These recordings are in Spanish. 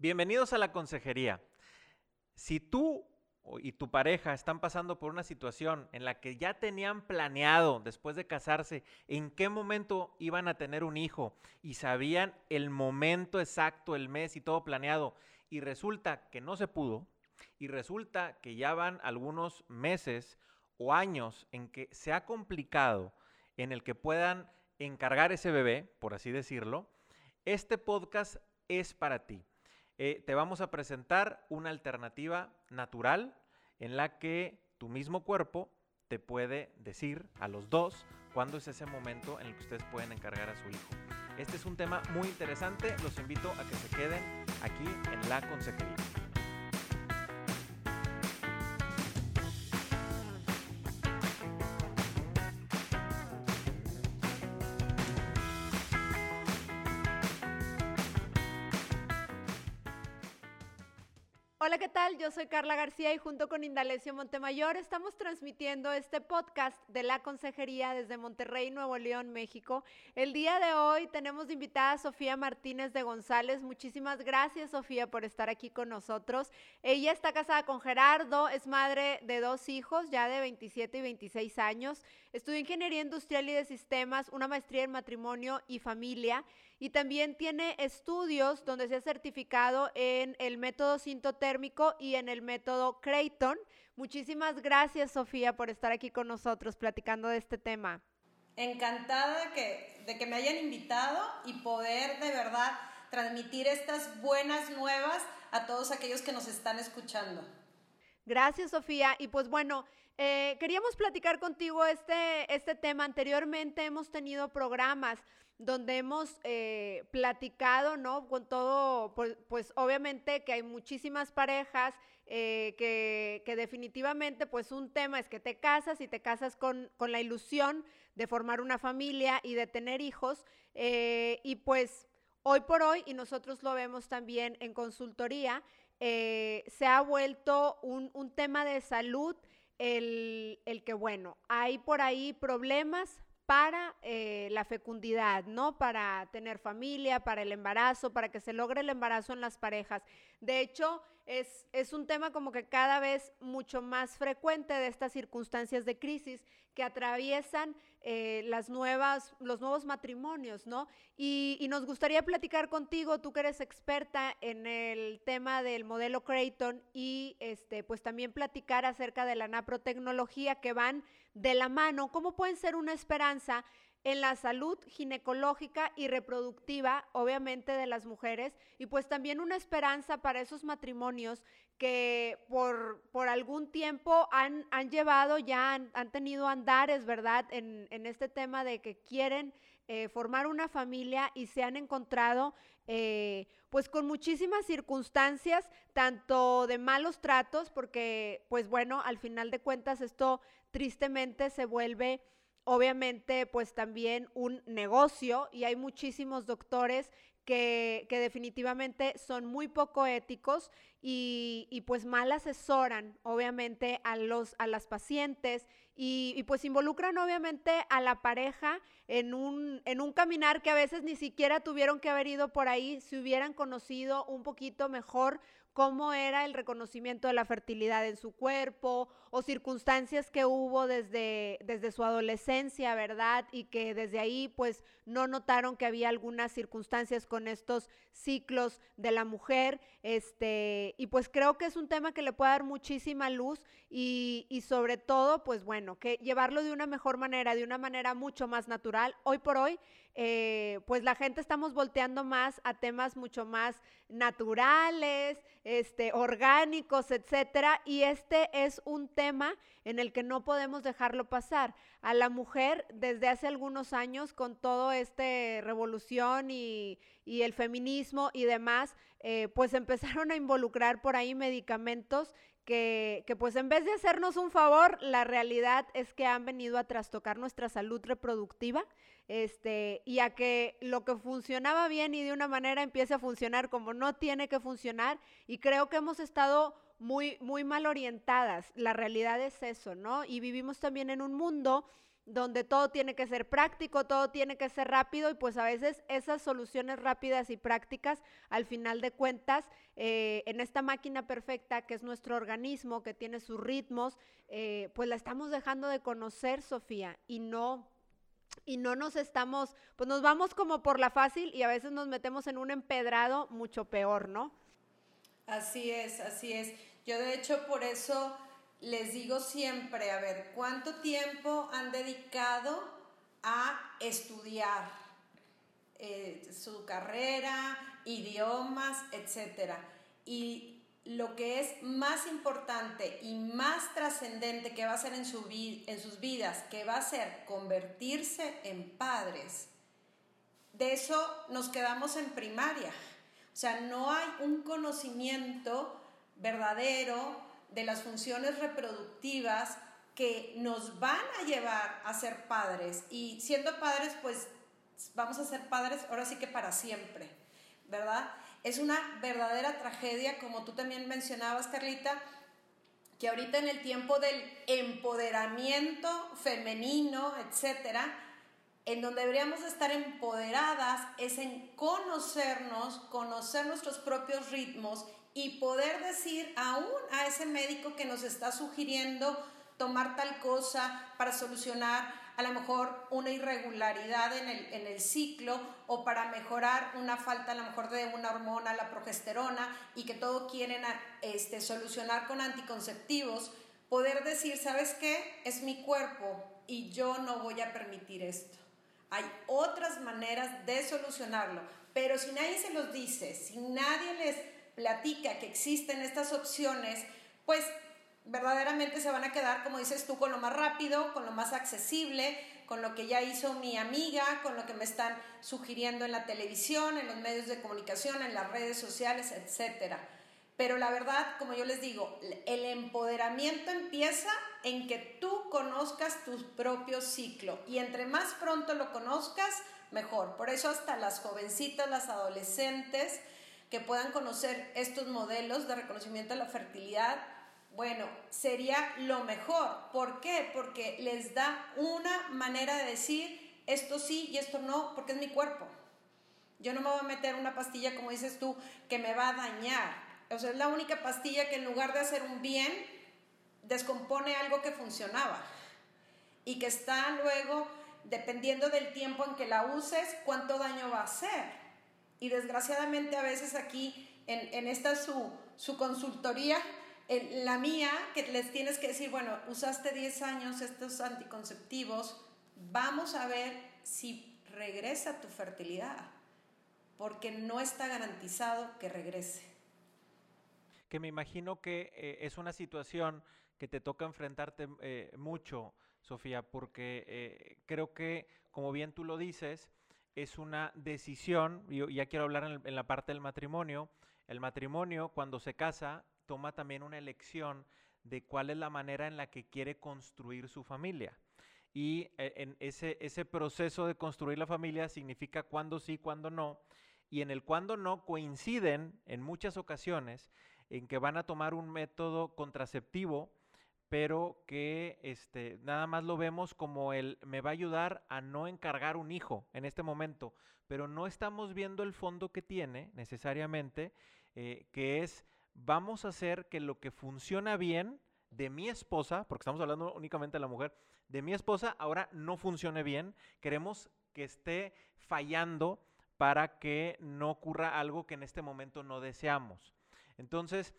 Bienvenidos a la consejería. Si tú y tu pareja están pasando por una situación en la que ya tenían planeado después de casarse en qué momento iban a tener un hijo y sabían el momento exacto, el mes y todo planeado y resulta que no se pudo y resulta que ya van algunos meses o años en que se ha complicado en el que puedan encargar ese bebé, por así decirlo, este podcast es para ti. Eh, te vamos a presentar una alternativa natural en la que tu mismo cuerpo te puede decir a los dos cuándo es ese momento en el que ustedes pueden encargar a su hijo. Este es un tema muy interesante, los invito a que se queden aquí en la consejería. Tal? Yo soy Carla García y junto con Indalecio Montemayor estamos transmitiendo este podcast de la Consejería desde Monterrey, Nuevo León, México. El día de hoy tenemos invitada a Sofía Martínez de González. Muchísimas gracias, Sofía, por estar aquí con nosotros. Ella está casada con Gerardo, es madre de dos hijos, ya de 27 y 26 años. Estudió Ingeniería Industrial y de Sistemas, una maestría en matrimonio y familia y también tiene estudios donde se ha certificado en el método sintotérmico y en el método Creighton. Muchísimas gracias, Sofía, por estar aquí con nosotros platicando de este tema. Encantada de que, de que me hayan invitado y poder de verdad transmitir estas buenas nuevas a todos aquellos que nos están escuchando. Gracias, Sofía. Y pues bueno, eh, queríamos platicar contigo este, este tema. Anteriormente hemos tenido programas donde hemos eh, platicado, ¿no? Con todo, pues, pues, obviamente que hay muchísimas parejas eh, que, que, definitivamente, pues un tema es que te casas y te casas con, con la ilusión de formar una familia y de tener hijos. Eh, y pues hoy por hoy, y nosotros lo vemos también en consultoría, se ha vuelto un, un tema de salud el, el que, bueno, hay por ahí problemas para eh, la fecundidad, ¿no? Para tener familia, para el embarazo, para que se logre el embarazo en las parejas. De hecho, es, es, un tema como que cada vez mucho más frecuente de estas circunstancias de crisis que atraviesan eh, las nuevas, los nuevos matrimonios, ¿no? Y, nos gustaría platicar contigo, tú que eres experta en el tema del modelo Creighton y este, pues también platicar acerca de la naprotecnología que van de la mano, cómo pueden ser una esperanza en la salud ginecológica y reproductiva, obviamente, de las mujeres, y pues también una esperanza para esos matrimonios que por, por algún tiempo han, han llevado, ya han, han, tenido andares, ¿verdad?, en, en, este tema de que quieren eh, formar una familia y se han encontrado eh, pues con muchísimas circunstancias, tanto de malos tratos, porque pues bueno, al final de cuentas esto tristemente se vuelve obviamente pues también un negocio y hay muchísimos doctores que, que, definitivamente son muy poco éticos y, y, pues mal asesoran obviamente a, los, a las pacientes y, y, pues involucran obviamente a la pareja en un, en un caminar que a veces ni siquiera tuvieron que haber ido por ahí si hubieran conocido un poquito mejor cómo era el reconocimiento de la fertilidad en su cuerpo o circunstancias que hubo desde, desde su adolescencia, ¿verdad? Y que desde ahí pues no notaron que había algunas circunstancias con estos ciclos de la mujer. Este, y pues creo que es un tema que le puede dar muchísima luz y, sobre todo pues bueno, que llevarlo de una mejor manera, de una manera mucho más natural. Hoy por hoy eh, pues la gente estamos volteando más a temas mucho más naturales, este, orgánicos, etcétera, y este es un tema en el que no podemos dejarlo pasar. A la mujer, desde hace algunos años, con todo este revolución y, el feminismo y demás, eh, pues empezaron a involucrar por ahí medicamentos que, que, pues en vez de hacernos un favor, la realidad es que han venido a trastocar nuestra salud reproductiva este, y a que lo que funcionaba bien y de una manera empiece a funcionar como no tiene que funcionar. Y creo que hemos estado muy, muy mal orientadas. La realidad es eso, ¿no? Y vivimos también en un mundo donde todo tiene que ser práctico, todo tiene que ser rápido y pues a veces esas soluciones rápidas y prácticas, al final de cuentas, eh, en esta máquina perfecta que es nuestro organismo, que tiene sus ritmos, eh, pues la estamos dejando de conocer, Sofía, y no y no nos estamos, pues nos vamos como por la fácil y a veces nos metemos en un empedrado mucho peor, ¿no? Así es, así es. Yo de hecho por eso les digo siempre, a ver, ¿cuánto tiempo han dedicado a estudiar eh, su carrera, idiomas, etcétera? Y lo que es más importante y más trascendente que va a ser en, su en sus vidas, que va a ser convertirse en padres, de eso nos quedamos en primaria. O sea, no hay un conocimiento verdadero de las funciones reproductivas que nos van a llevar a ser padres. Y siendo padres, pues vamos a ser padres ahora sí que para siempre, ¿verdad? Es una verdadera tragedia, como tú también mencionabas, Carlita, que ahorita en el tiempo del empoderamiento femenino, etcétera, en donde deberíamos estar empoderadas es en conocernos, conocer nuestros propios ritmos y poder decir aún a ese médico que nos está sugiriendo tomar tal cosa para solucionar a lo mejor una irregularidad en el, en el ciclo o para mejorar una falta a lo mejor de una hormona, la progesterona, y que todo quieren este, solucionar con anticonceptivos, poder decir, ¿sabes qué? Es mi cuerpo y yo no voy a permitir esto. Hay otras maneras de solucionarlo, pero si nadie se los dice, si nadie les platica que existen estas opciones, pues verdaderamente se van a quedar, como dices tú, con lo más rápido, con lo más accesible, con lo que ya hizo mi amiga, con lo que me están sugiriendo en la televisión, en los medios de comunicación, en las redes sociales, etc. Pero la verdad, como yo les digo, el empoderamiento empieza en que tú conozcas tu propio ciclo y entre más pronto lo conozcas, mejor. Por eso hasta las jovencitas, las adolescentes, que puedan conocer estos modelos de reconocimiento de la fertilidad, bueno, sería lo mejor. ¿Por qué? Porque les da una manera de decir esto sí y esto no, porque es mi cuerpo. Yo no me voy a meter una pastilla, como dices tú, que me va a dañar. O sea, es la única pastilla que en lugar de hacer un bien, descompone algo que funcionaba. Y que está luego, dependiendo del tiempo en que la uses, cuánto daño va a hacer. Y desgraciadamente a veces aquí, en, esta su, su consultoría, en la mía, que les tienes que decir, bueno, usaste 10 años estos anticonceptivos, vamos a ver si regresa tu fertilidad, porque no está garantizado que regrese. Que me imagino que eh, es una situación que te toca enfrentarte eh, mucho, Sofía, porque eh, creo que, como bien tú lo dices, es una decisión, y ya quiero hablar en, la parte del matrimonio, el matrimonio cuando se casa toma también una elección de cuál es la manera en la que quiere construir su familia. Y en ese, ese proceso de construir la familia significa cuándo sí, cuándo no. Y en el cuándo no coinciden en muchas ocasiones en que van a tomar un método contraceptivo pero que este, nada más lo vemos como el me va a ayudar a no encargar un hijo en este momento, pero no estamos viendo el fondo que tiene necesariamente, eh, que es vamos a hacer que lo que funciona bien de mi esposa, porque estamos hablando únicamente de la mujer, de mi esposa ahora no funcione bien, queremos que esté fallando para que no ocurra algo que en este momento no deseamos. Entonces,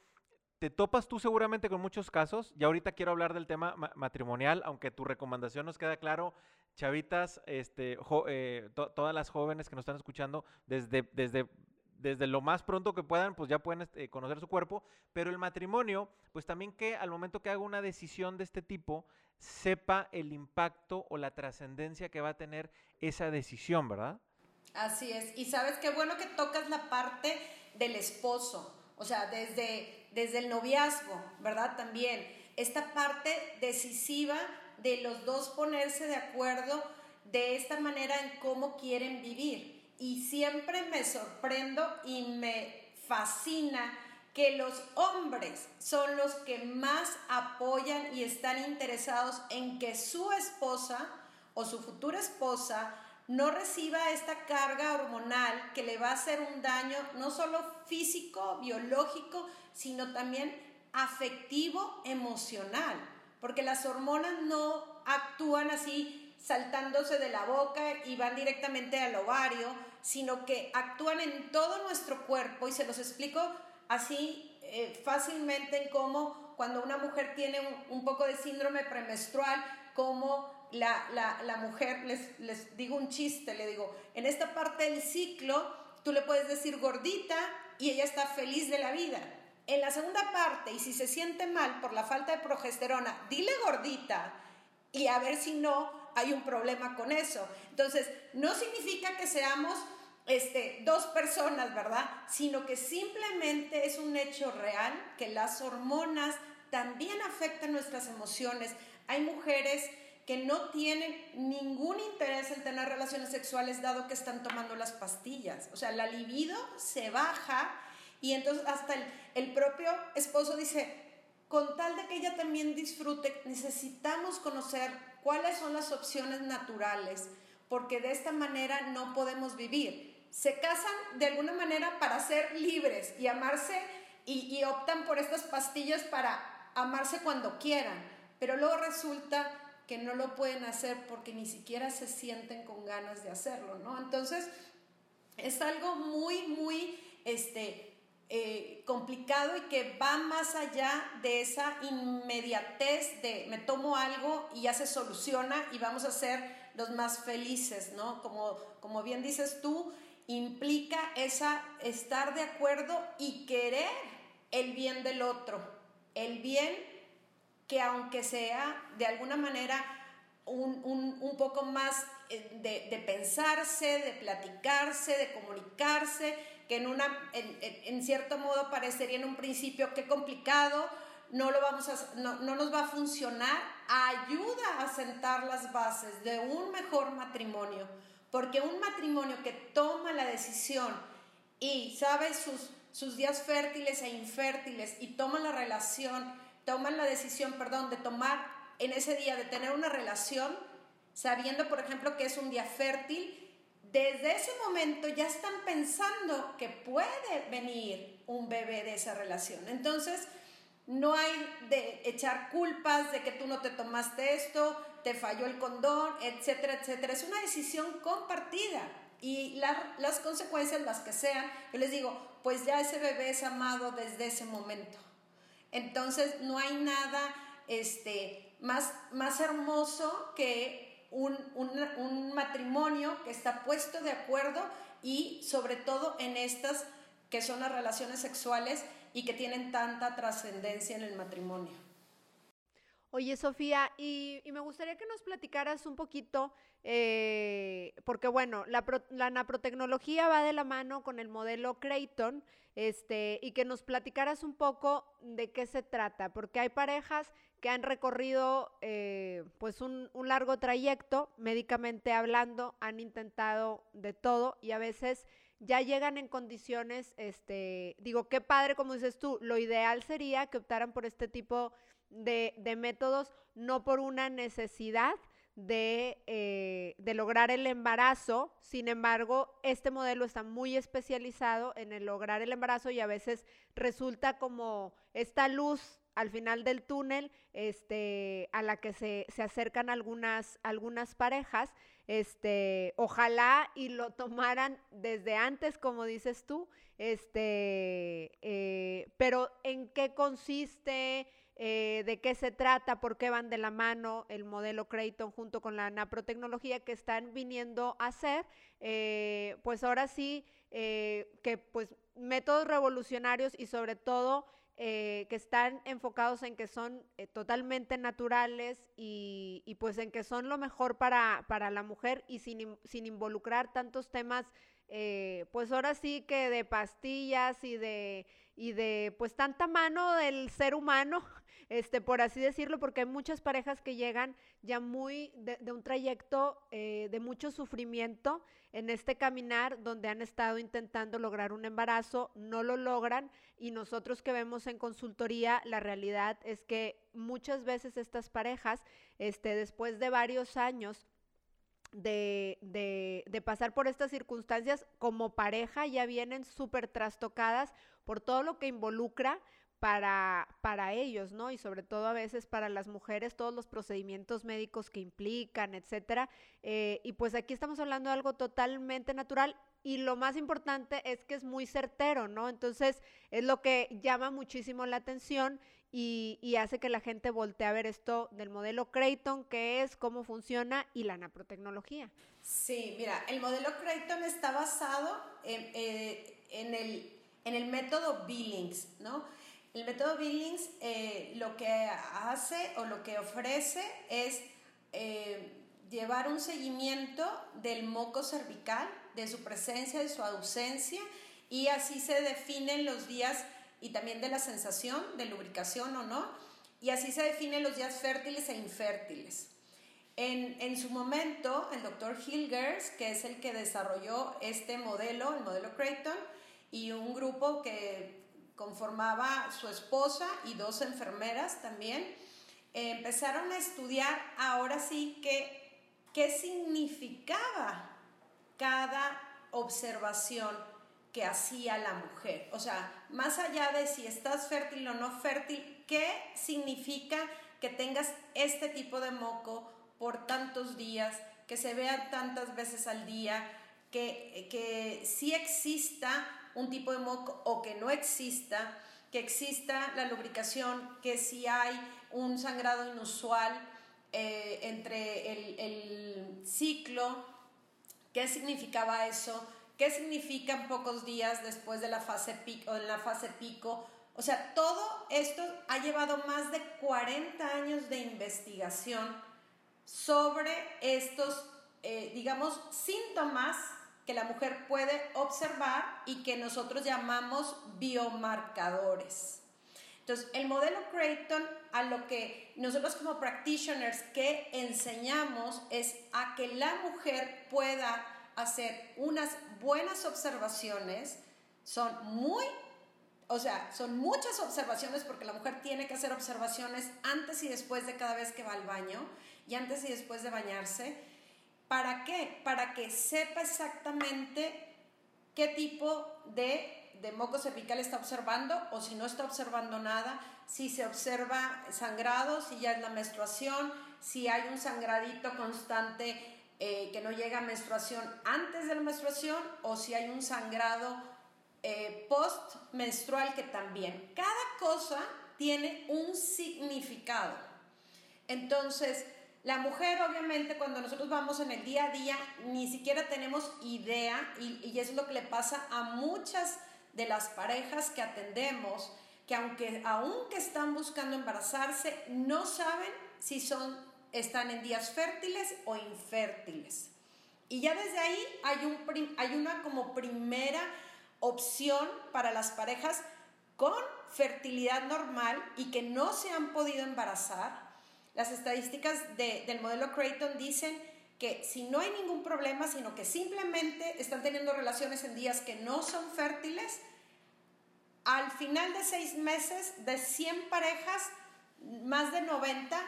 te topas tú seguramente con muchos casos. Y ahorita quiero hablar del tema matrimonial, aunque tu recomendación nos queda claro, chavitas, este, eh, todas las jóvenes que nos están escuchando, desde, lo más pronto que puedan, pues ya pueden este, conocer su cuerpo. Pero el matrimonio, pues también que al momento que haga una decisión de este tipo, sepa el impacto o la trascendencia que va a tener esa decisión, ¿verdad? Así es. Y sabes qué bueno que tocas la parte del esposo. O sea, desde desde el noviazgo, ¿verdad? También esta parte decisiva de los dos ponerse de acuerdo de esta manera en cómo quieren vivir. Y siempre me sorprendo y me fascina que los hombres son los que más apoyan y están interesados en que su esposa o su futura esposa no reciba esta carga hormonal que le va a hacer un daño no solo físico, biológico, sino también afectivo, emocional, porque las hormonas no actúan así saltándose de la boca y van directamente al ovario, sino que actúan en todo nuestro cuerpo. Y se los explico así eh, fácilmente en cómo cuando una mujer tiene un, poco de síndrome premenstrual, como la, la, mujer, les, les digo un chiste, le digo, en esta parte del ciclo tú le puedes decir gordita y ella está feliz de la vida. En la segunda parte, y si se siente mal por la falta de progesterona, dile gordita y a ver si no hay un problema con eso. Entonces, no significa que seamos este, dos personas, ¿verdad? Sino que simplemente es un hecho real que las hormonas también afectan nuestras emociones. Hay mujeres que no tienen ningún interés en tener relaciones sexuales dado que están tomando las pastillas. O sea, la libido se baja y entonces hasta el, el propio esposo dice, con tal de que ella también disfrute, necesitamos conocer cuáles son las opciones naturales, porque de esta manera no podemos vivir se casan de alguna manera para ser libres y amarse y, optan por estas pastillas para amarse cuando quieran, pero luego resulta que no lo pueden hacer porque ni siquiera se sienten con ganas de hacerlo, ¿no? Entonces, es algo muy, muy este, eh, complicado y que va más allá de esa inmediatez de me tomo algo y ya se soluciona y vamos a ser los más felices, ¿no? Como, como bien dices tú, implica esa estar de acuerdo y querer el bien del otro, el bien que aunque sea de alguna manera un, poco más eh, de, pensarse, de platicarse, de comunicarse, que en, una, en, cierto modo parecería en un principio que complicado, no, lo vamos a, no, no nos va a funcionar, ayuda a sentar las bases de un mejor matrimonio. Porque un matrimonio que toma la decisión y sabe sus, sus días fértiles e infértiles y toma la relación, toman la decisión, perdón, de tomar en ese día, de tener una relación, sabiendo, por ejemplo, que es un día fértil, desde ese momento ya están pensando que puede venir un bebé de esa relación. Entonces, no hay de echar culpas de que tú no te tomaste esto, te falló el condón, etcétera, etcétera. Es una decisión compartida y las consecuencias, las que sean, yo les digo, pues ya ese bebé es amado desde ese momento. Entonces no hay nada este, más, más hermoso que un, un matrimonio que está puesto de acuerdo y sobre todo en estas que son las relaciones sexuales y que tienen tanta trascendencia en el matrimonio. Oye, Sofía, y, me gustaría que nos platicaras un poquito, eh, porque bueno, la, la, naprotecnología va de la mano con el modelo Creighton, este, y que nos platicaras un poco de qué se trata, porque hay parejas que han recorrido eh, pues un, largo trayecto, médicamente hablando, han intentado de todo y a veces ya llegan en condiciones, este, digo, qué padre, como dices tú, lo ideal sería que optaran por este tipo de, métodos, no por una necesidad eh, de, lograr el embarazo. Sin embargo, este modelo está muy especializado en lograr el embarazo y a veces resulta como esta luz al final del túnel este, a la que se, acercan algunas, algunas parejas. Este, ojalá y lo tomaran desde antes, como dices tú, este, eh, pero ¿en qué consiste? Eh, de qué se trata, por qué van de la mano el modelo Creighton junto con la naprotecnología que están viniendo a hacer, eh, pues ahora sí eh, que pues métodos revolucionarios y sobre todo que están enfocados en que son totalmente naturales y, y, pues en que son lo mejor para, para la mujer y sin, sin involucrar tantos temas pues ahora sí que de pastillas y de, y de pues tanta mano del ser humano este, por así decirlo, porque hay muchas parejas que llegan ya muy de, un trayecto eh, de mucho sufrimiento en este caminar donde han estado intentando lograr un embarazo, no lo logran y nosotros que vemos en consultoría, la realidad es que muchas veces estas parejas, este, después de varios años, de, de, de, pasar por estas circunstancias como pareja ya vienen súper trastocadas por todo lo que involucra para, para ellos, ¿no? Y sobre todo a veces para las mujeres, todos los procedimientos médicos que implican, etcétera. Eh, y pues aquí estamos hablando de algo totalmente natural y lo más importante es que es muy certero, ¿no? Entonces es lo que llama muchísimo la atención y, hace que la gente voltee a ver esto del modelo Creighton, qué es, cómo funciona y la naprotecnología. Sí, mira, el modelo Creighton está basado en, eh, en, el, en el método Billings, ¿no? El método Billings eh, lo que hace o lo que ofrece es eh, llevar un seguimiento del moco cervical, de su presencia, de su ausencia, y así se definen los días y también de la sensación de lubricación o no, y así se definen los días fértiles e infértiles. En, en, su momento, el doctor Hilgers, que es el que desarrolló este modelo, el modelo Creighton, y un grupo que conformaba su esposa y dos enfermeras también, eh, empezaron a estudiar ahora sí que, qué significaba cada observación que hacía la mujer. O sea, más allá de si estás fértil o no fértil, ¿qué significa que tengas este tipo de moco por tantos días, que se vea tantas veces al día, que, que sí exista un tipo de moco o que no exista, que exista la lubricación, que si hay un sangrado inusual eh, entre el, ciclo, ¿qué significaba eso? ¿Qué significan pocos días después de la fase pico, en la fase pico? O sea, todo esto ha llevado más de 40 años de investigación sobre estos, eh, digamos, síntomas que la mujer puede observar y que nosotros llamamos biomarcadores. Entonces, el modelo Creighton a lo que nosotros como practitioners que enseñamos es a que la mujer pueda hacer unas buenas observaciones, son muy, o sea, son muchas observaciones porque la mujer tiene que hacer observaciones antes y después de cada vez que va al baño y antes y después de bañarse. ¿Para qué? Para que sepa exactamente qué tipo de, de moco cervical está observando o si no está observando nada, si se observa sangrado, si ya es la menstruación, si hay un sangradito constante eh, que no llega a menstruación antes de la menstruación o si hay un sangrado eh, post-menstrual que también. Cada cosa tiene un significado. Entonces, la mujer obviamente cuando nosotros vamos en el día a día ni siquiera tenemos idea y, y eso es lo que le pasa a muchas de las parejas que atendemos, que aunque, aunque están buscando embarazarse, no saben si son están en días fértiles o infértiles. Y ya desde ahí hay, un, hay una como primera opción para las parejas con fertilidad normal y que no se han podido embarazar. Las estadísticas del modelo Creighton dicen que si no hay ningún problema, sino que simplemente están teniendo relaciones en días que no son fértiles, al final de seis meses, de 100 parejas, más de 90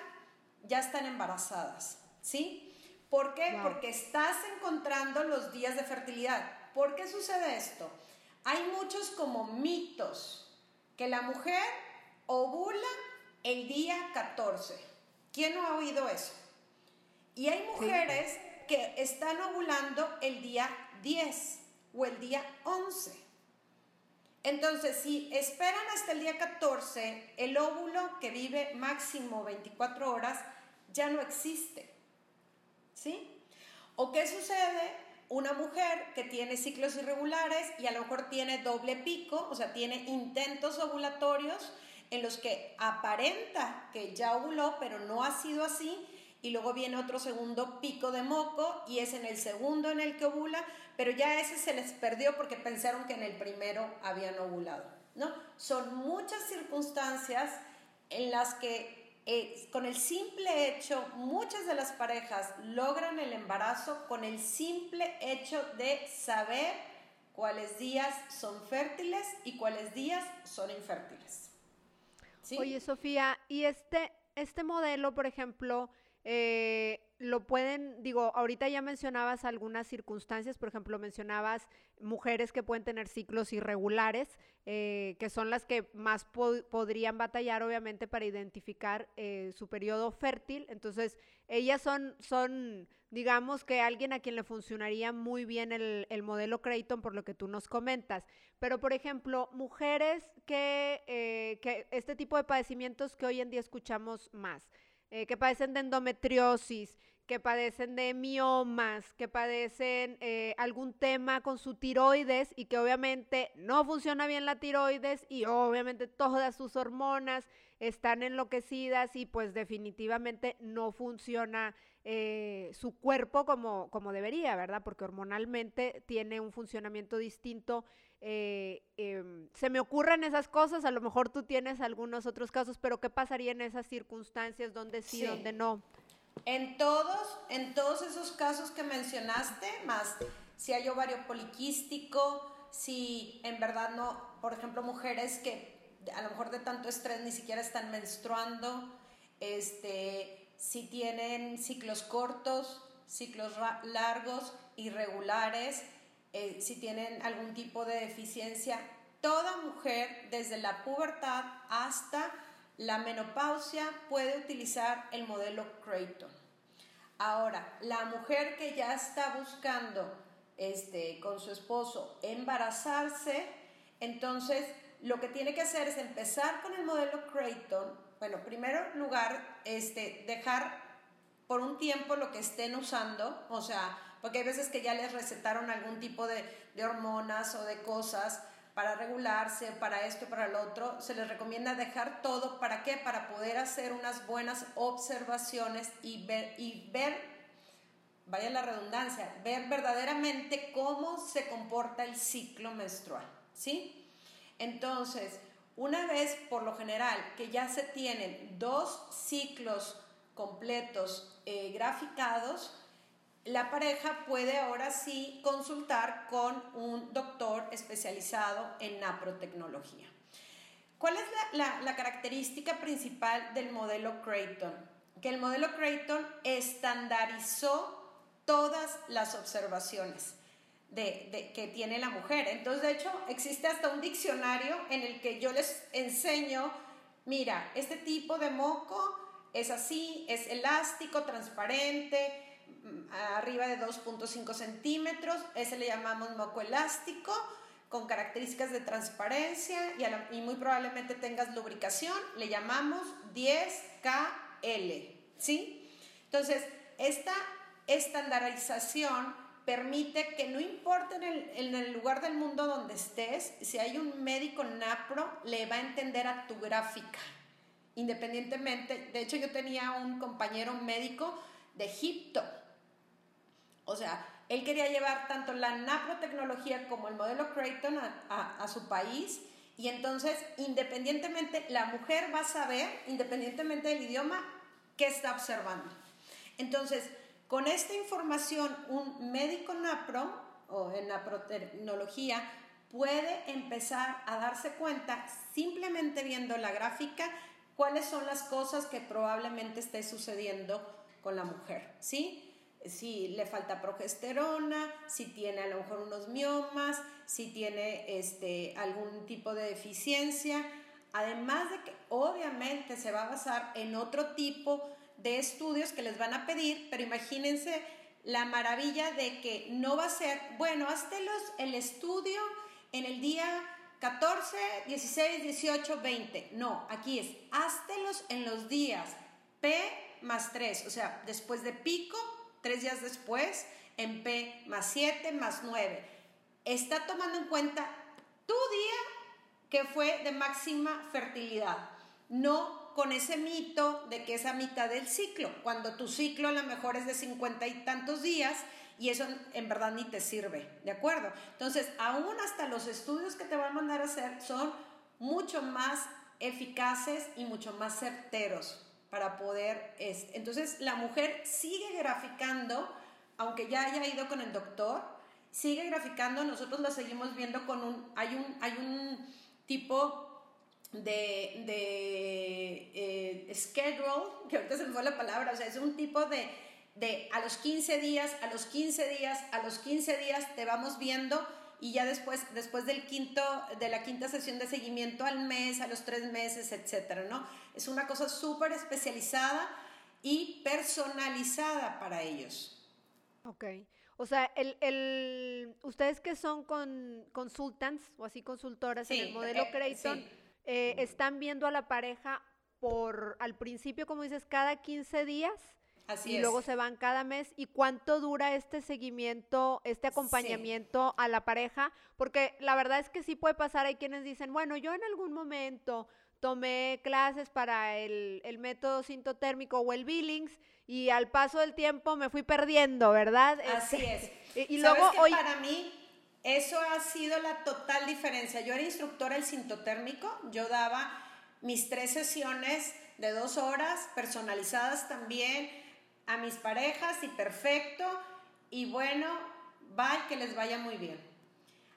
ya están embarazadas, ¿sí? ¿Por qué? Porque estás encontrando los días de fertilidad. ¿Por qué sucede esto? Hay muchos como mitos que la mujer ovula el día 14. ¿Quién no ha oído eso? Y hay mujeres que están ovulando el día 10 o el día 11. Entonces, si esperan hasta el día 14, el óvulo que vive máximo 24 horas ya no existe. ¿Sí? ¿O qué sucede? Una mujer que tiene ciclos irregulares y a lo mejor tiene doble pico, o sea, tiene intentos ovulatorios en los que aparenta que ya ovuló, pero no ha sido así, y luego viene otro segundo pico de moco y es en el segundo en el que ovula, pero ya ese se les perdió porque pensaron que en el primero habían ovulado, ¿no? Son muchas circunstancias en las que eh, con el simple hecho, muchas de las parejas logran el embarazo con el simple hecho de saber cuáles días son fértiles y cuáles días son infértiles. Oye, Sofía, y este, este modelo, por ejemplo, eh, lo pueden, digo, ahorita ya mencionabas algunas circunstancias, por ejemplo, mencionabas mujeres que pueden tener ciclos irregulares, eh, que son las que más podrían batallar, obviamente, para identificar eh, su periodo fértil. Entonces, ellas son, son, digamos que alguien a quien le funcionaría muy bien el, el modelo Creighton, por lo que tú nos comentas. Pero, por ejemplo, mujeres que, eh, que este tipo de padecimientos que hoy en día escuchamos más. que padecen de endometriosis, que padecen de miomas, que padecen eh, algún tema con su tiroides y que obviamente no funciona bien la tiroides y obviamente todas sus hormonas están enloquecidas y pues definitivamente no funciona eh, su cuerpo como, como debería, ¿verdad? Porque hormonalmente tiene un funcionamiento distinto. Eh, em, se me ocurren esas cosas, a lo mejor tú tienes algunos otros casos, pero ¿qué pasaría en esas circunstancias donde sí. sí. donde no? En todos, en todos esos casos que mencionaste, más si hay ovario poliquístico, si en verdad no, por ejemplo, mujeres que a lo mejor de tanto estrés ni siquiera están menstruando, este, si tienen ciclos cortos, ciclos largos, irregulares, eh, si tienen algún tipo de deficiencia, toda mujer desde la pubertad hasta la menopausia puede utilizar el modelo Creighton. Ahora, la mujer que ya está buscando este, con su esposo embarazarse, entonces lo que tiene que hacer es empezar con el modelo Creighton. Bueno, primero lugar, este, dejar por un tiempo lo que estén usando, o sea, porque hay veces que ya les recetaron algún tipo de, de hormonas o de cosas para regularse, para esto, para lo otro, se les recomienda dejar todo. ¿Para qué? Para poder hacer unas buenas observaciones y ver, y ver, vaya la redundancia, ver verdaderamente cómo se comporta el ciclo menstrual, ¿sí? Entonces, una vez por lo general que ya se tienen dos ciclos completos eh, graficados, la pareja puede ahora sí consultar con un doctor especializado en naprotecnología. ¿Cuál es la, característica principal del modelo Creighton? Que el modelo Creighton estandarizó todas las observaciones que tiene la mujer. Entonces, de hecho, existe hasta un diccionario en el que yo les enseño, mira, este tipo de moco es así, es elástico, transparente, arriba de 2.5 centímetros, ese le llamamos moco elástico, con características de transparencia y, muy probablemente tengas lubricación, le llamamos 10KL, ¿sí? Entonces, esta estandarización permite que no importa en el, lugar del mundo donde estés, si hay un médico NAPRO, le va a entender a tu gráfica, independientemente. De hecho, yo tenía un compañero médico de Egipto o sea, él quería llevar tanto la naprotecnología como el modelo Creighton a, su país y entonces independientemente, la mujer va a saber, independientemente del idioma, qué está observando. Entonces, con esta información, un médico napro o en naprotecnología puede empezar a darse cuenta, simplemente viendo la gráfica, cuáles son las cosas que probablemente esté sucediendo con la mujer, ¿sí? si le falta progesterona, si tiene a lo mejor unos miomas, si tiene este, algún tipo de deficiencia, además de que obviamente se va a basar en otro tipo de estudios que les van a pedir, pero imagínense la maravilla de que no va a ser, bueno, háztelos el estudio en el día 14, 16, 18, 20. No, aquí es, háztelos en los días P más 3, o sea, después de pico tres días después en P más 7 más 9. Está tomando en cuenta tu día que fue de máxima fertilidad, no con ese mito de que es a mitad del ciclo, cuando tu ciclo a lo mejor es de cincuenta y tantos días y eso en verdad ni te sirve, ¿de acuerdo? Entonces, aún hasta los estudios que te van a mandar a hacer son mucho más eficaces y mucho más certeros para poder... entonces la mujer sigue graficando, aunque ya haya ido con el doctor, sigue graficando, nosotros la seguimos viendo con un... Hay un, hay un tipo de, de eh, schedule, que ahorita se me fue la palabra, o sea, es un tipo de, de a los 15 días, a los 15 días, a los 15 días te vamos viendo y ya después, después del quinto, de la quinta sesión de seguimiento al mes, a los tres meses, etcétera, ¿no? Es una cosa súper especializada y personalizada para ellos. Ok. O sea, el, el, ustedes que son con consultants o así consultoras en el modelo Creighton, eh, están viendo a la pareja por, al principio, como dices, cada 15 días. Así y luego se van cada mes. ¿Y cuánto dura este seguimiento, este acompañamiento a la pareja? Porque la verdad es que sí puede pasar, hay quienes dicen, bueno, yo en algún momento tomé clases para el, el método sintotérmico o el Billings y al paso del tiempo me fui perdiendo, ¿verdad? Así este, es. Y, luego hoy... para mí eso ha sido la total diferencia. Yo era instructora del sintotérmico, yo daba mis tres sesiones de dos horas, personalizadas también a mis parejas y perfecto. Y bueno, va que les vaya muy bien.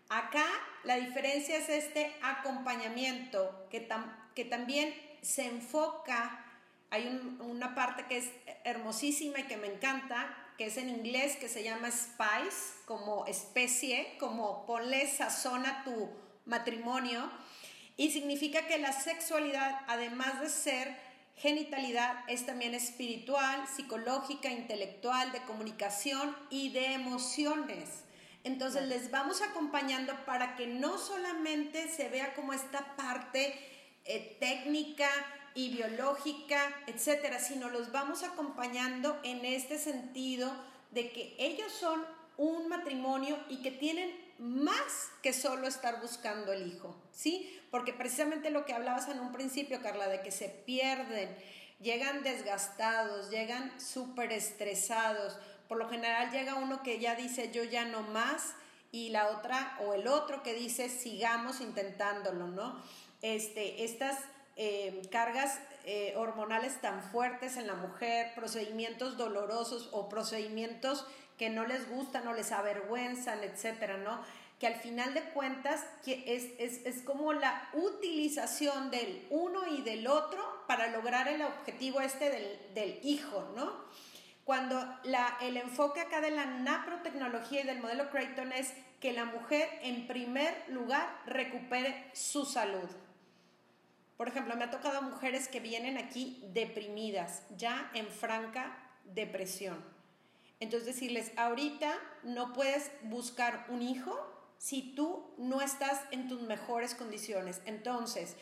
Acá la diferencia es este acompañamiento que, que también se enfoca, hay una parte que es hermosísima y que me encanta, que es en inglés, que se llama spice, como especie, como ponle sazón a tu matrimonio, y significa que la sexualidad, además de ser genitalidad, es también espiritual, psicológica, intelectual, de comunicación y de emociones. Entonces les vamos acompañando para que no solamente se vea como esta parte eh, técnica, y biológica, etcétera, sino los vamos acompañando en este sentido de que ellos son un matrimonio y que tienen más que solo estar buscando el hijo, ¿sí? Porque precisamente lo que hablabas en un principio, Carla, de que se pierden, llegan desgastados, llegan súper estresados, por lo general llega uno que ya dice yo ya no más y la otra o el otro que dice sigamos intentándolo, ¿no? Este, estas eh, cargas eh, hormonales tan fuertes en la mujer, procedimientos dolorosos o procedimientos que no les gustan o les avergüenzan, etcétera, ¿no? Que al final de cuentas que es, es, es como la utilización del uno y del otro para lograr el objetivo este del, del hijo, ¿no? Cuando la, el enfoque acá de la naprotecnología y del modelo Creighton es que la mujer en primer lugar recupere su salud. Por ejemplo, me ha tocado mujeres que vienen aquí deprimidas, ya en franca depresión. Entonces decirles, ahorita no puedes buscar un hijo si tú no estás en tus mejores condiciones. Entonces,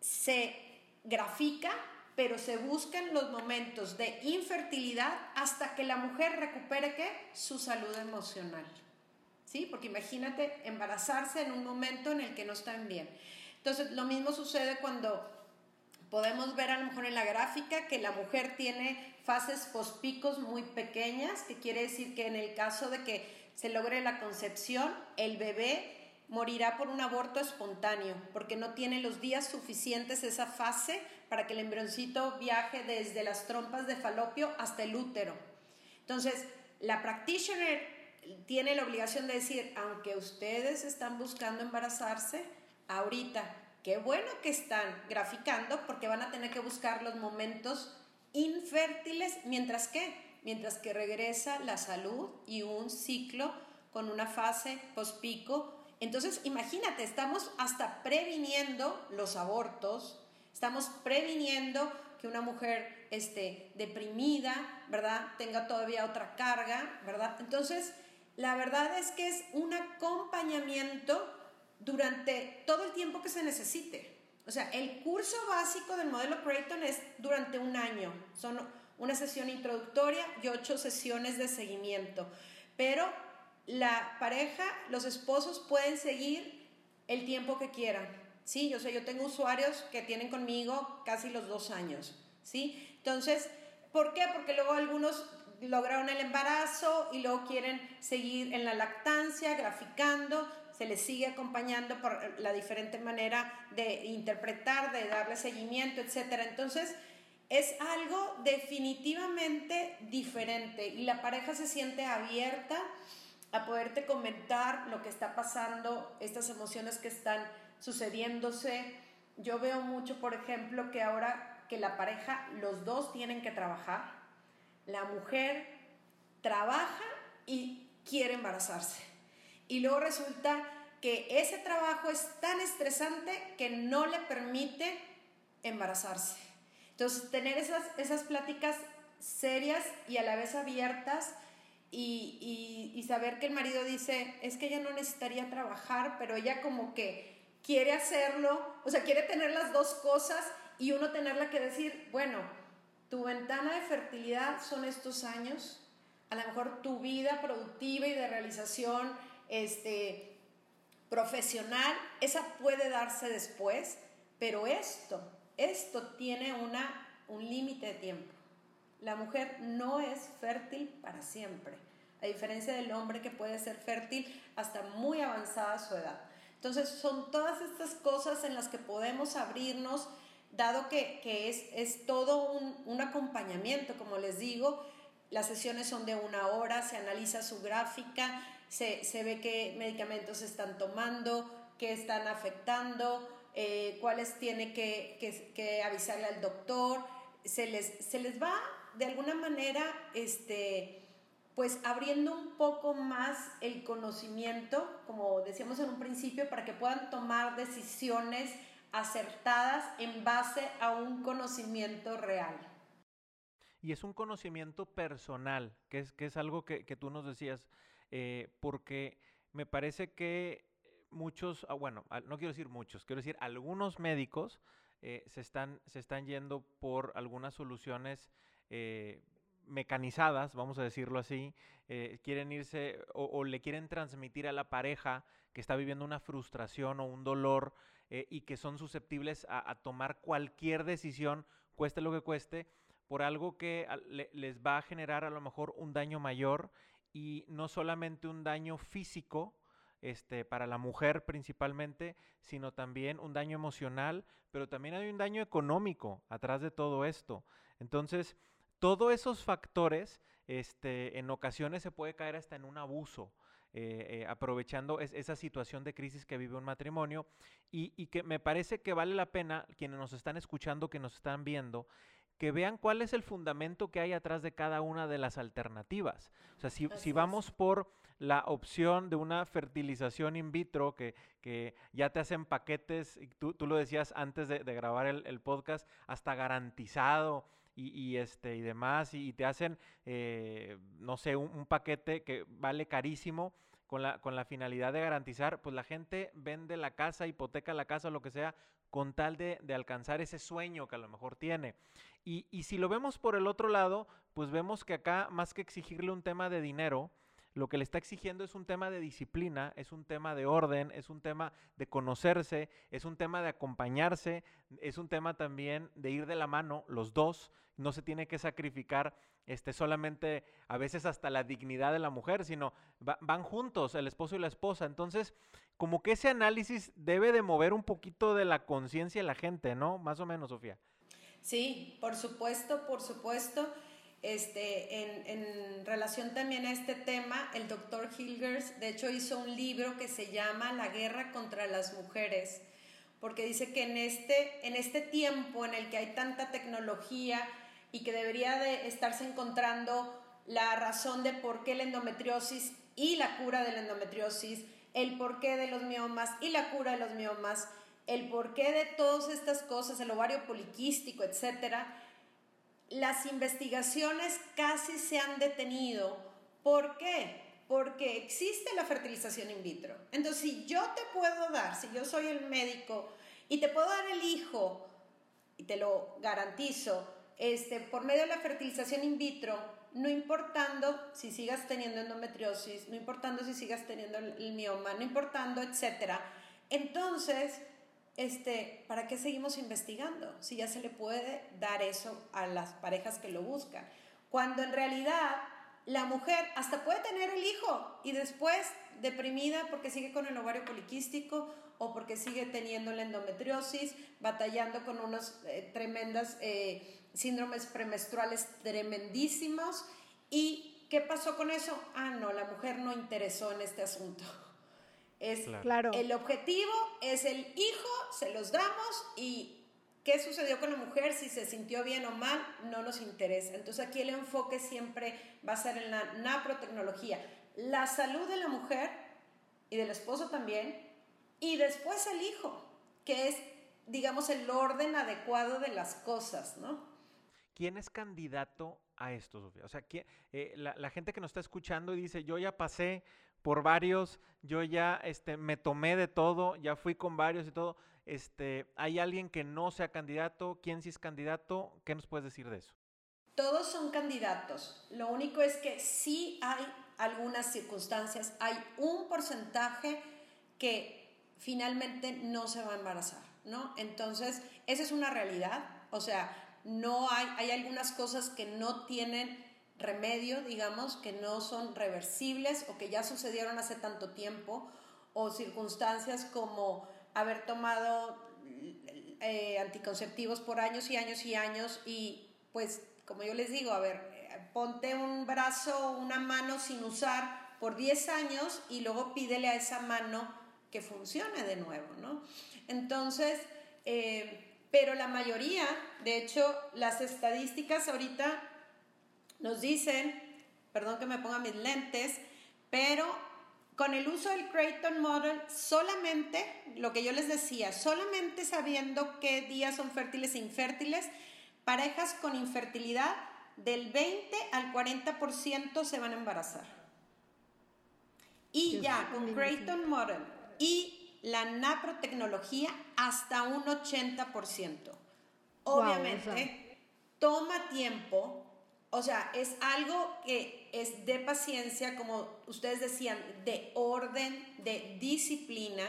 se grafica, pero se buscan los momentos de infertilidad hasta que la mujer recupere su salud emocional. ¿Sí? Porque imagínate embarazarse en un momento en el que no están bien. Entonces, lo mismo sucede cuando podemos ver a lo mejor en la gráfica que la mujer tiene fases pospicos muy pequeñas, que quiere decir que en el caso de que se logre la concepción, el bebé morirá por un aborto espontáneo, porque no tiene los días suficientes esa fase para que el embrioncito viaje desde las trompas de falopio hasta el útero. Entonces, la practitioner tiene la obligación de decir, aunque ustedes están buscando embarazarse, ahorita. Qué bueno que están graficando porque van a tener que buscar los momentos infértiles mientras que, mientras que regresa la salud y un ciclo con una fase pospico. Entonces, imagínate, estamos hasta previniendo los abortos, estamos previniendo que una mujer esté deprimida, ¿verdad? Tenga todavía otra carga, ¿verdad? Entonces, la verdad es que es un acompañamiento durante todo el tiempo que se necesite. O sea, el curso básico del modelo Creighton es durante un año. Son una sesión introductoria y ocho sesiones de seguimiento. Pero la pareja, los esposos pueden seguir el tiempo que quieran. Sí, yo sé, yo tengo usuarios que tienen conmigo casi los dos años. ¿Sí? Entonces, ¿por qué? Porque luego algunos lograron el embarazo y luego quieren seguir en la lactancia, graficando se les sigue acompañando por la diferente manera de interpretar, de darle seguimiento, etc. Entonces, es algo definitivamente diferente y la pareja se siente abierta a poderte comentar lo que está pasando, estas emociones que están sucediéndose, Yo veo mucho, por ejemplo, que ahora que la pareja, los dos tienen que trabajar, la mujer trabaja y quiere embarazarse. Y luego resulta que ese trabajo es tan estresante que no le permite embarazarse. Entonces, tener esas, esas pláticas serias y a la vez abiertas y, y, saber que el marido dice, es que ella no necesitaría trabajar, pero ella como que quiere hacerlo, o sea, quiere tener las dos cosas y uno tenerla que decir, bueno, tu ventana de fertilidad son estos años, a lo mejor tu vida productiva y de realización este, profesional, esa puede darse después, pero esto, esto tiene una, un límite de tiempo. La mujer no es fértil para siempre, a diferencia del hombre que puede ser fértil hasta muy avanzada su edad. Entonces son todas estas cosas en las que podemos abrirnos, dado que, es, es, todo un, un acompañamiento, como les digo, las sesiones son de una hora, se analiza su gráfica, se, se ve qué medicamentos están tomando, qué están afectando, eh, cuáles tiene que, que, que, avisarle al doctor. Se les, se les va de alguna manera, este, pues abriendo un poco más el conocimiento, como decíamos en un principio, para que puedan tomar decisiones acertadas en base a un conocimiento real. Y es un conocimiento personal, que es, que es algo que, que tú nos decías, eh, porque me parece que muchos, ah, bueno, no quiero decir muchos, quiero decir algunos médicos eh, se, están, se están yendo por algunas soluciones eh, mecanizadas, vamos a decirlo así, quieren irse o, le quieren transmitir a la pareja que está viviendo una frustración o un dolor y que son susceptibles a, tomar cualquier decisión, cueste lo que cueste, por algo que les va a generar a lo mejor un daño mayor y no solamente un daño físico, este, para la mujer principalmente, sino también un daño emocional, pero también hay un daño económico atrás de todo esto. Entonces, todos esos factores, este, en ocasiones se puede caer hasta en un abuso. Eh, eh, aprovechando esa situación de crisis que vive un matrimonio y, y que me parece que vale la pena, quienes nos están escuchando, que nos están viendo, que vean cuál es el fundamento que hay atrás de cada una de las alternativas. O sea, si, vamos por la opción de una fertilización in vitro, que, que ya te hacen paquetes, tú, tú lo decías antes de, grabar el, podcast, hasta garantizado y, este, y demás, y, te hacen, eh, no sé, un, paquete que vale carísimo. Con la, con la finalidad de garantizar, pues la gente vende la casa, hipoteca la casa, lo que sea, con tal de, de, alcanzar ese sueño que a lo mejor tiene. Y, si lo vemos por el otro lado, pues vemos que acá, más que exigirle un tema de dinero, lo que le está exigiendo es un tema de disciplina, es un tema de orden, es un tema de conocerse, es un tema de acompañarse, es un tema también de ir de la mano, los dos, no se tiene que sacrificar este, solamente a veces hasta la dignidad de la mujer, sino van juntos, el esposo y la esposa. Entonces, como que ese análisis debe de mover un poquito de la conciencia de la gente, ¿no? Más o menos, Sofía. Sí, por supuesto, por supuesto. Este, en, en, relación también a este tema, el doctor Hilgers, de hecho, hizo un libro que se llama La guerra contra las mujeres, porque dice que en este, en este tiempo en el que hay tanta tecnología y que debería de estarse encontrando la razón de por qué la endometriosis y la cura de la endometriosis, el porqué de los miomas y la cura de los miomas, el porqué de todas estas cosas, el ovario poliquístico, etcétera, las investigaciones casi se han detenido. ¿Por qué? Porque existe la fertilización in vitro. Entonces, si yo te puedo dar, si yo soy el médico y te puedo dar el hijo, y te lo garantizo, este, por medio de la fertilización in vitro, no importando si sigas teniendo endometriosis, no importando si sigas teniendo el mioma, no importando, etcétera. Entonces, este, ¿para qué seguimos investigando? Si ya se le puede dar eso a las parejas que lo buscan. Cuando en realidad la mujer hasta puede tener el hijo y después deprimida porque sigue con el ovario poliquístico o porque sigue teniendo la endometriosis, batallando con unos eh, tremendas eh, síndromes premenstruales tremendísimos. ¿Y qué pasó con eso? Ah, no, la mujer no interesó en este asunto. Es claro. el objetivo es el hijo, se los damos y qué sucedió con la mujer, si se sintió bien o mal, no nos interesa. Entonces aquí el enfoque siempre va a ser en la naprotecnología. La salud de la mujer y del esposo también, y después el hijo, que es, digamos, el orden adecuado de las cosas, ¿no? ¿Quién es candidato a esto, Sofía? O sea, eh, la, la, gente que nos está escuchando y dice, yo ya pasé por varios, yo ya este, me tomé de todo, ya fui con varios y todo. Este, ¿Hay alguien que no sea candidato? ¿Quién sí es candidato? ¿Qué nos puedes decir de eso? Todos son candidatos. Lo único es que sí hay algunas circunstancias, hay un porcentaje que finalmente no se va a embarazar, ¿no? Entonces, esa es una realidad. O sea, no hay, hay algunas cosas que no tienen remedio, digamos, que no son reversibles o que ya sucedieron hace tanto tiempo, o circunstancias como haber tomado eh, anticonceptivos por años y años y años y pues como yo les digo, a ver, ponte un brazo, una mano sin usar por 10 años y luego pídele a esa mano que funcione de nuevo, ¿no? Entonces, eh, pero la mayoría, de hecho, las estadísticas ahorita nos dicen, perdón que me ponga mis lentes, pero con el uso del Creighton Model, solamente, lo que yo les decía, solamente sabiendo qué días son fértiles e infértiles, parejas con infertilidad del 20 al 40% se van a embarazar. Y ya, con Creighton Model y la naprotecnología, hasta un 80%. Obviamente, toma tiempo o sea, es algo que es de paciencia, como ustedes decían, de orden, de disciplina.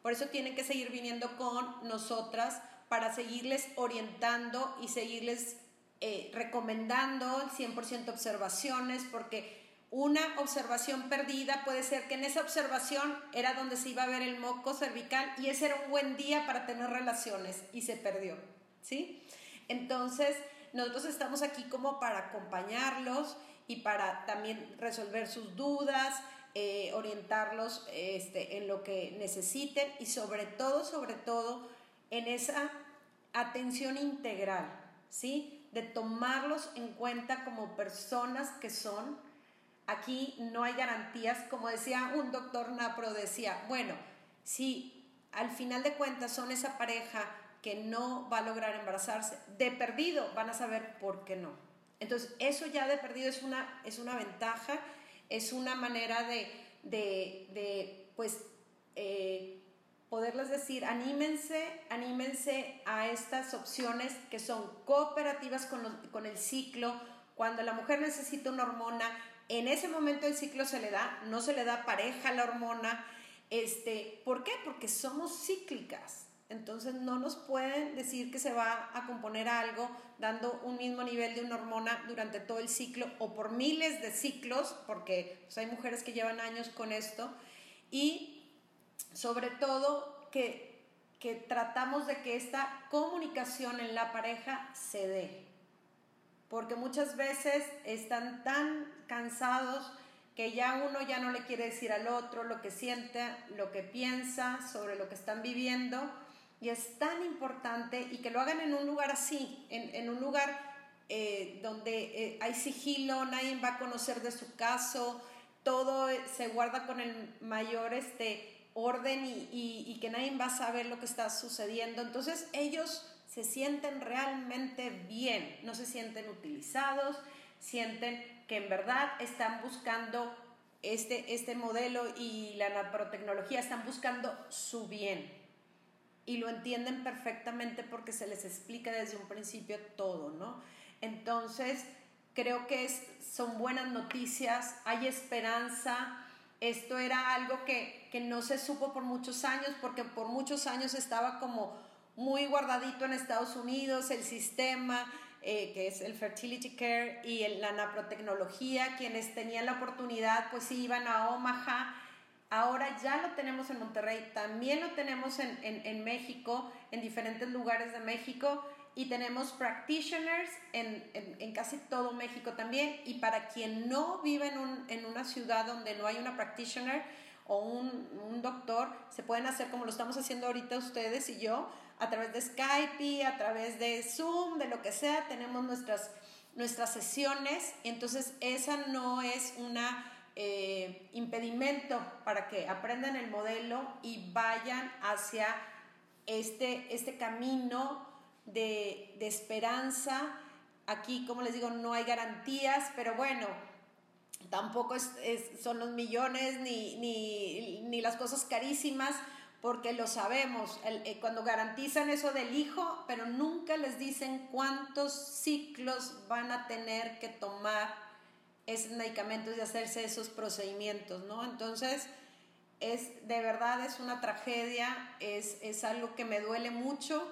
Por eso tienen que seguir viniendo con nosotras para seguirles orientando y seguirles eh, recomendando el 100% observaciones, porque una observación perdida puede ser que en esa observación era donde se iba a ver el moco cervical y ese era un buen día para tener relaciones y se perdió, ¿sí? Entonces, nosotros estamos aquí como para acompañarlos y para también resolver sus dudas, eh, orientarlos este, en lo que necesiten y sobre todo, sobre todo, en esa atención integral, ¿sí? De tomarlos en cuenta como personas que son. Aquí no hay garantías, como decía un doctor Napro, decía, bueno, si al final de cuentas son esa pareja que no va a lograr embarazarse, de perdido van a saber por qué no. Entonces, eso ya de perdido es una, es una ventaja, es una manera de, de, pues, eh, poderles decir, anímense, anímense a estas opciones que son cooperativas con, con el ciclo. Cuando la mujer necesita una hormona, en ese momento el ciclo se le da, no se le da pareja la hormona. Este, ¿Por qué? Porque somos cíclicas. Entonces no nos pueden decir que se va a componer algo dando un mismo nivel de una hormona durante todo el ciclo o por miles de ciclos, porque pues, hay mujeres que llevan años con esto, y sobre todo que tratamos de que esta comunicación en la pareja se dé, porque muchas veces están tan cansados que ya uno ya no le quiere decir al otro lo que siente, lo que piensa sobre lo que están viviendo y es tan importante y que lo hagan en un lugar así, en, un lugar eh, donde eh, hay sigilo, nadie va a conocer de su caso, todo eh, se guarda con el mayor este, orden y, y, que nadie va a saber lo que está sucediendo. Entonces ellos se sienten realmente bien, no se sienten utilizados, sienten que en verdad están buscando este, este modelo y la naprotecnología, están buscando su bien y lo entienden perfectamente porque se les explica desde un principio todo, ¿no? Entonces, creo que son buenas noticias, hay esperanza. Esto era algo que, que no se supo por muchos años, porque por muchos años estaba como muy guardadito en Estados Unidos, el sistema, eh, que es el Fertility Care y la naprotecnología, quienes tenían la oportunidad, pues iban a Omaha Ahora ya lo tenemos en Monterrey, también lo tenemos en, México, en diferentes lugares de México y tenemos practitioners en, casi todo México también. Y para quien no vive en, una ciudad donde no hay una practitioner o un, un, doctor, se pueden hacer como lo estamos haciendo ahorita ustedes y yo, a través de Skype, a través de Zoom, de lo que sea, tenemos nuestras, nuestras sesiones, entonces esa no es un eh, impedimento para que aprendan el modelo y vayan hacia este, este camino de, de esperanza. Aquí, como les digo, no hay garantías, pero bueno, tampoco son los millones ni, ni, ni, las cosas carísimas, porque lo sabemos, eh, cuando garantizan eso del hijo, pero nunca les dicen cuántos ciclos van a tener que tomar esos medicamentos y hacerse esos procedimientos, ¿no? Entonces, es de verdad es una tragedia, es, es algo que me duele mucho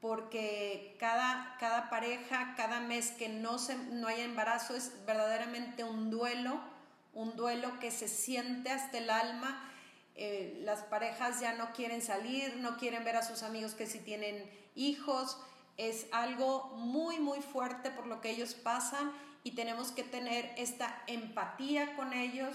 porque cada, cada pareja, cada mes que no, se, no haya embarazo es verdaderamente un duelo, un duelo que se siente hasta el alma. Eh, las parejas ya no quieren salir, no quieren ver a sus amigos que si tienen hijos. Es algo muy, muy fuerte por lo que ellos pasan y tenemos que tener esta empatía con ellos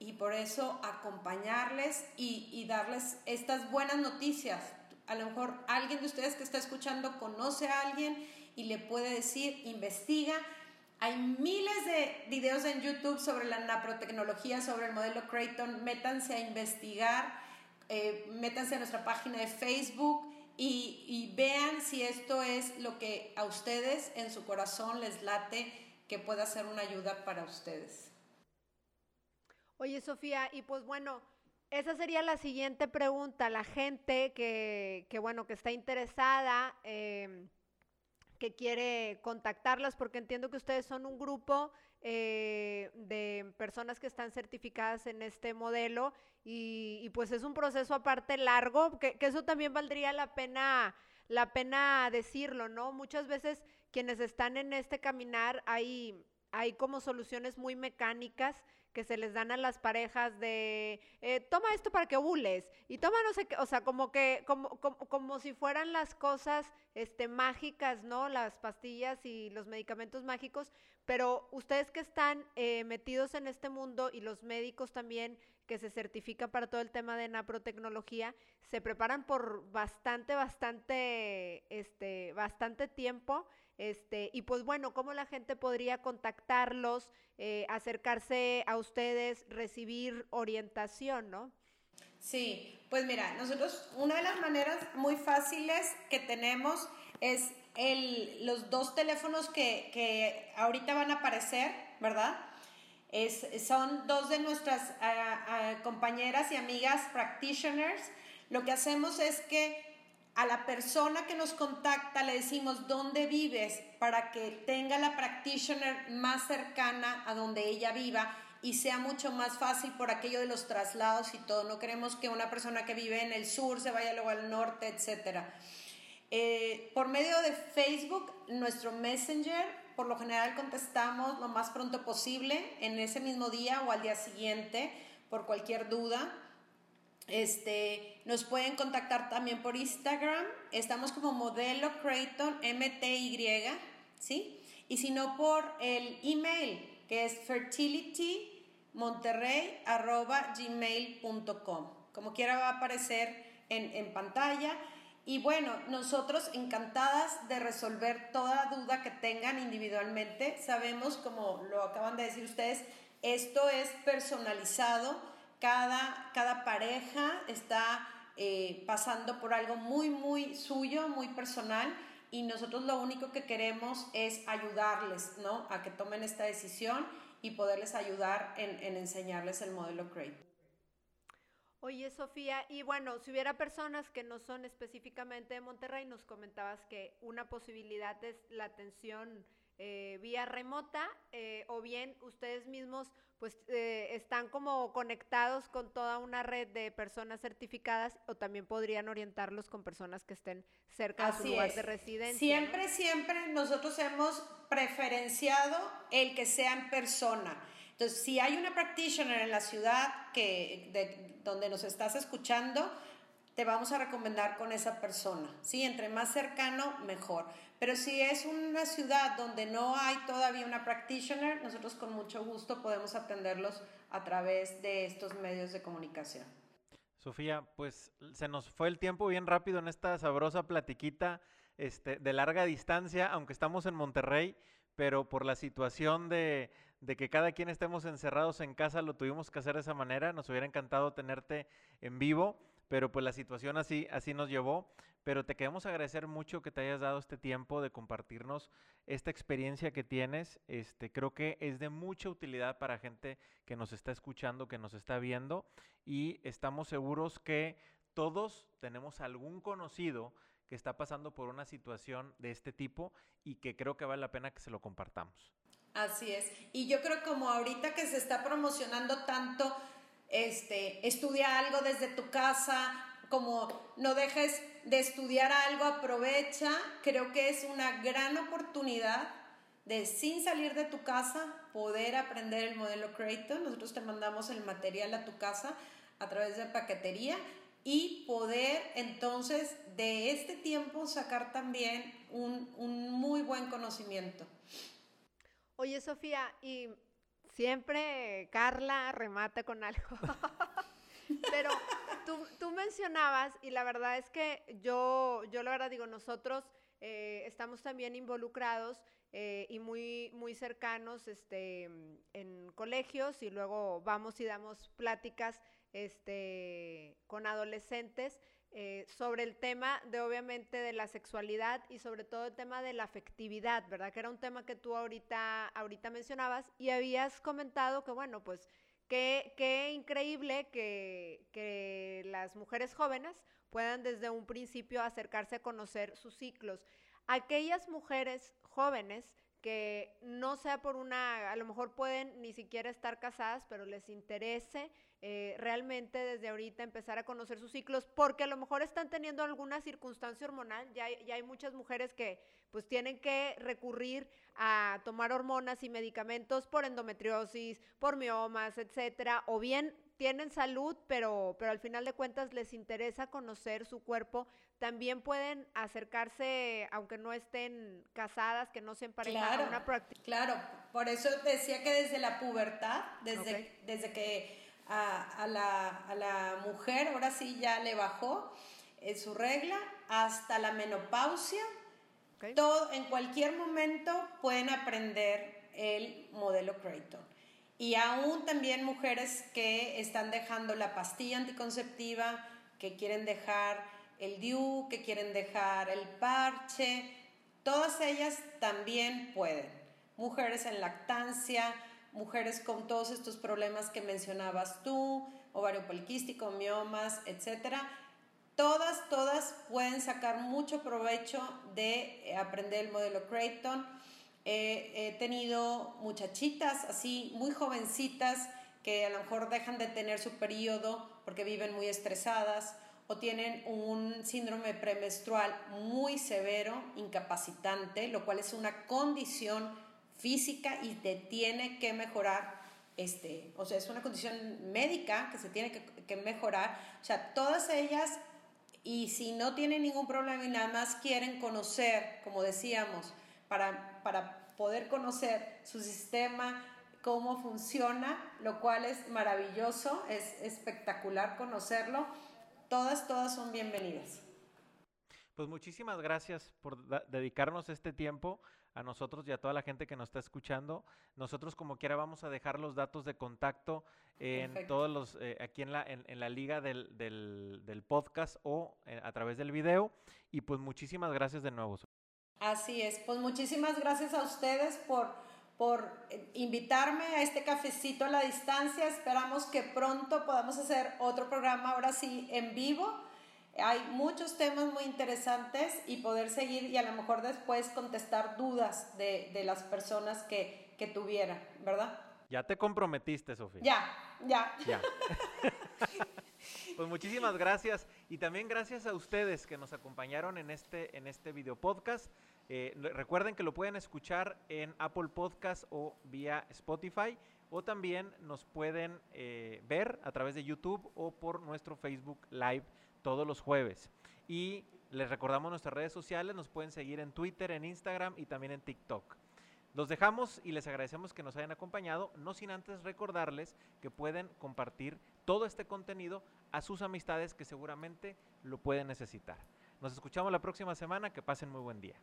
y por eso acompañarles y, y darles estas buenas noticias, a lo mejor alguien de ustedes que está escuchando conoce a alguien y le puede decir, investiga. Hay miles de videos en YouTube sobre la naprotecnología, sobre el modelo Creighton. Métanse a investigar, eh, métanse a nuestra página de Facebook y, vean si esto es lo que a ustedes en su corazón les late, que pueda ser una ayuda para ustedes. Oye, Sofía, y pues bueno, esa sería la siguiente pregunta. La gente que, que bueno, que está interesada, em, que quiere contactarlas, porque entiendo que ustedes son un grupo eh, de personas que están certificadas en este modelo y, pues es un proceso aparte largo, que, que, eso también valdría la pena, la pena decirlo, ¿no? Muchas veces quienes están en este caminar hay, hay como soluciones muy mecánicas que se les dan a las parejas de eh, toma esto para que ovules y toma no sé qué, o sea, como que, como, como, como, si fueran las cosas este, mágicas, ¿no? Las pastillas y los medicamentos mágicos, pero ustedes que están eh, metidos en este mundo y los médicos también que se certifican para todo el tema de naprotecnología, se preparan por bastante, bastante, este, bastante tiempo este, y pues bueno, ¿cómo la gente podría contactarlos, eh, acercarse a ustedes, recibir orientación, no? Sí, pues mira, nosotros una de las maneras muy fáciles que tenemos es los dos teléfonos que, ahorita van a aparecer, ¿verdad? Es, son dos de nuestras ah, compañeras y amigas practitioners. Lo que hacemos es que a la persona que nos contacta le decimos dónde vives para que tenga la practitioner más cercana a donde ella viva y sea mucho más fácil por aquello de los traslados y todo. No queremos que una persona que vive en el sur se vaya luego al norte, etc. Eh, por medio de Facebook, nuestro Messenger, por lo general contestamos lo más pronto posible, en ese mismo día o al día siguiente, por cualquier duda. Este, nos pueden contactar también por Instagram. Estamos como modelo Creighton MTY, ¿sí? Y si no por el email, que es fertilitymonterrey.gmail.com. Como quiera va a aparecer en, en pantalla. Y bueno, nosotros encantadas de resolver toda duda que tengan individualmente. Sabemos, como lo acaban de decir ustedes, esto es personalizado cada, pareja está eh, pasando por algo muy, muy suyo, muy personal, y nosotros lo único que queremos es ayudarles, ¿no? A que tomen esta decisión y poderles ayudar en, en enseñarles el modelo CRATE. Oye, Sofía, y bueno, si hubiera personas que no son específicamente de Monterrey, nos comentabas que una posibilidad es la atención eh, vía remota eh, o bien ustedes mismos pues eh, están como conectados con toda una red de personas certificadas o también podrían orientarlos con personas que estén cerca de su lugar de residencia. Siempre, siempre nosotros hemos preferenciado el que sea en persona. Entonces, si hay una practitioner en la ciudad que, de, donde nos estás escuchando, te vamos a recomendar con esa persona. ¿sí? Entre más cercano, mejor. Pero si es una ciudad donde no hay todavía una practitioner, nosotros con mucho gusto podemos atenderlos a través de estos medios de comunicación. Sofía, pues se nos fue el tiempo bien rápido en esta sabrosa platiquita este, de larga distancia, aunque estamos en Monterrey, pero por la situación de, de que cada quien estemos encerrados en casa, lo tuvimos que hacer de esa manera. Nos hubiera encantado tenerte en vivo pero pues la situación así, así nos llevó. Pero te queremos agradecer mucho que te hayas dado este tiempo de compartirnos esta experiencia que tienes. Este, creo que es de mucha utilidad para gente que nos está escuchando, que nos está viendo y estamos seguros que todos tenemos algún conocido que está pasando por una situación de este tipo y que creo que vale la pena que se lo compartamos. Así es. Y yo creo como ahorita que se está promocionando tanto este, estudia algo desde tu casa, como no dejes de estudiar algo, aprovecha. Creo que es una gran oportunidad de sin salir de tu casa poder aprender el modelo Creighton. Nosotros te mandamos el material a tu casa a través de paquetería y poder entonces de este tiempo sacar también un, un muy buen conocimiento. Oye, Sofía, y siempre Carla remata con algo. Pero tú, mencionabas, y la verdad es que yo, yo la verdad digo, nosotros eh, estamos también involucrados eh, y muy, muy cercanos este, en colegios y luego vamos y damos pláticas este, con adolescentes eh, sobre el tema de obviamente de la sexualidad y sobre todo el tema de la afectividad, ¿verdad? Que era un tema que tú ahorita, ahorita mencionabas y habías comentado que, bueno, pues qué, increíble que, que las mujeres jóvenes puedan desde un principio acercarse a conocer sus ciclos. Aquellas mujeres jóvenes que no sea por una, a lo mejor pueden ni siquiera estar casadas, pero les interese eh, realmente desde ahorita empezar a conocer sus ciclos, porque a lo mejor están teniendo alguna circunstancia hormonal, ya ya hay muchas mujeres que pues tienen que recurrir a tomar hormonas y medicamentos por endometriosis, por miomas, etcétera, o bien tienen salud, pero, pero al final de cuentas les interesa conocer su cuerpo, también pueden acercarse, aunque no estén casadas, que no se emparejan a una práctica. Claro, por eso decía que desde la pubertad, desde, desde que a, la, mujer, ahora sí ya le bajó en su regla, hasta la menopausia. Todo, en cualquier momento pueden aprender el modelo Creighton. Y aún también mujeres que están dejando la pastilla anticonceptiva, que quieren dejar el DIU, que quieren dejar el parche, todas ellas también pueden. Mujeres en lactancia, mujeres con todos estos problemas que mencionabas tú, ovario poliquístico, miomas, etcétera. Todas, todas pueden sacar mucho provecho de eh, aprender el modelo Creighton. he tenido muchachitas así, muy jovencitas, que a lo mejor dejan de tener su periodo porque viven muy estresadas o tienen un síndrome premenstrual muy severo, incapacitante, lo cual es una condición física y te tiene que mejorar, este, o sea, es una condición médica que se tiene que, mejorar, o sea, todas ellas, y si no tienen ningún problema y nada más quieren conocer, como decíamos, para, para poder conocer su sistema, cómo funciona, lo cual es maravilloso, es espectacular conocerlo, todas, todas son bienvenidas. Pues muchísimas gracias por dedicarnos este tiempo a nosotros y a toda la gente que nos está escuchando. Nosotros como quiera vamos a dejar los datos de contacto en todos los, eh, aquí en la, en, la liga del, del, podcast o eh, a través del video. Y pues muchísimas gracias de nuevo. Así es, pues muchísimas gracias a ustedes por, por eh, invitarme a este cafecito a la distancia. Esperamos que pronto podamos hacer otro programa, ahora sí, en vivo hay muchos temas muy interesantes y poder seguir y a lo mejor después contestar dudas de, de las personas que, que tuvieran, ¿verdad? Ya te comprometiste, Sofía. Ya, ya. Ya. pues muchísimas gracias y también gracias a ustedes que nos acompañaron en este, en este video podcast. Eh, recuerden que lo pueden escuchar en Apple Podcast o vía Spotify o también nos pueden eh, ver a través de YouTube o por nuestro Facebook Live todos los jueves. Y les recordamos nuestras redes sociales, nos pueden seguir en Twitter, en Instagram y también en TikTok. Los dejamos y les agradecemos que nos hayan acompañado, no sin antes recordarles que pueden compartir todo este contenido a sus amistades que seguramente lo pueden necesitar. Nos escuchamos la próxima semana, que pasen muy buen día.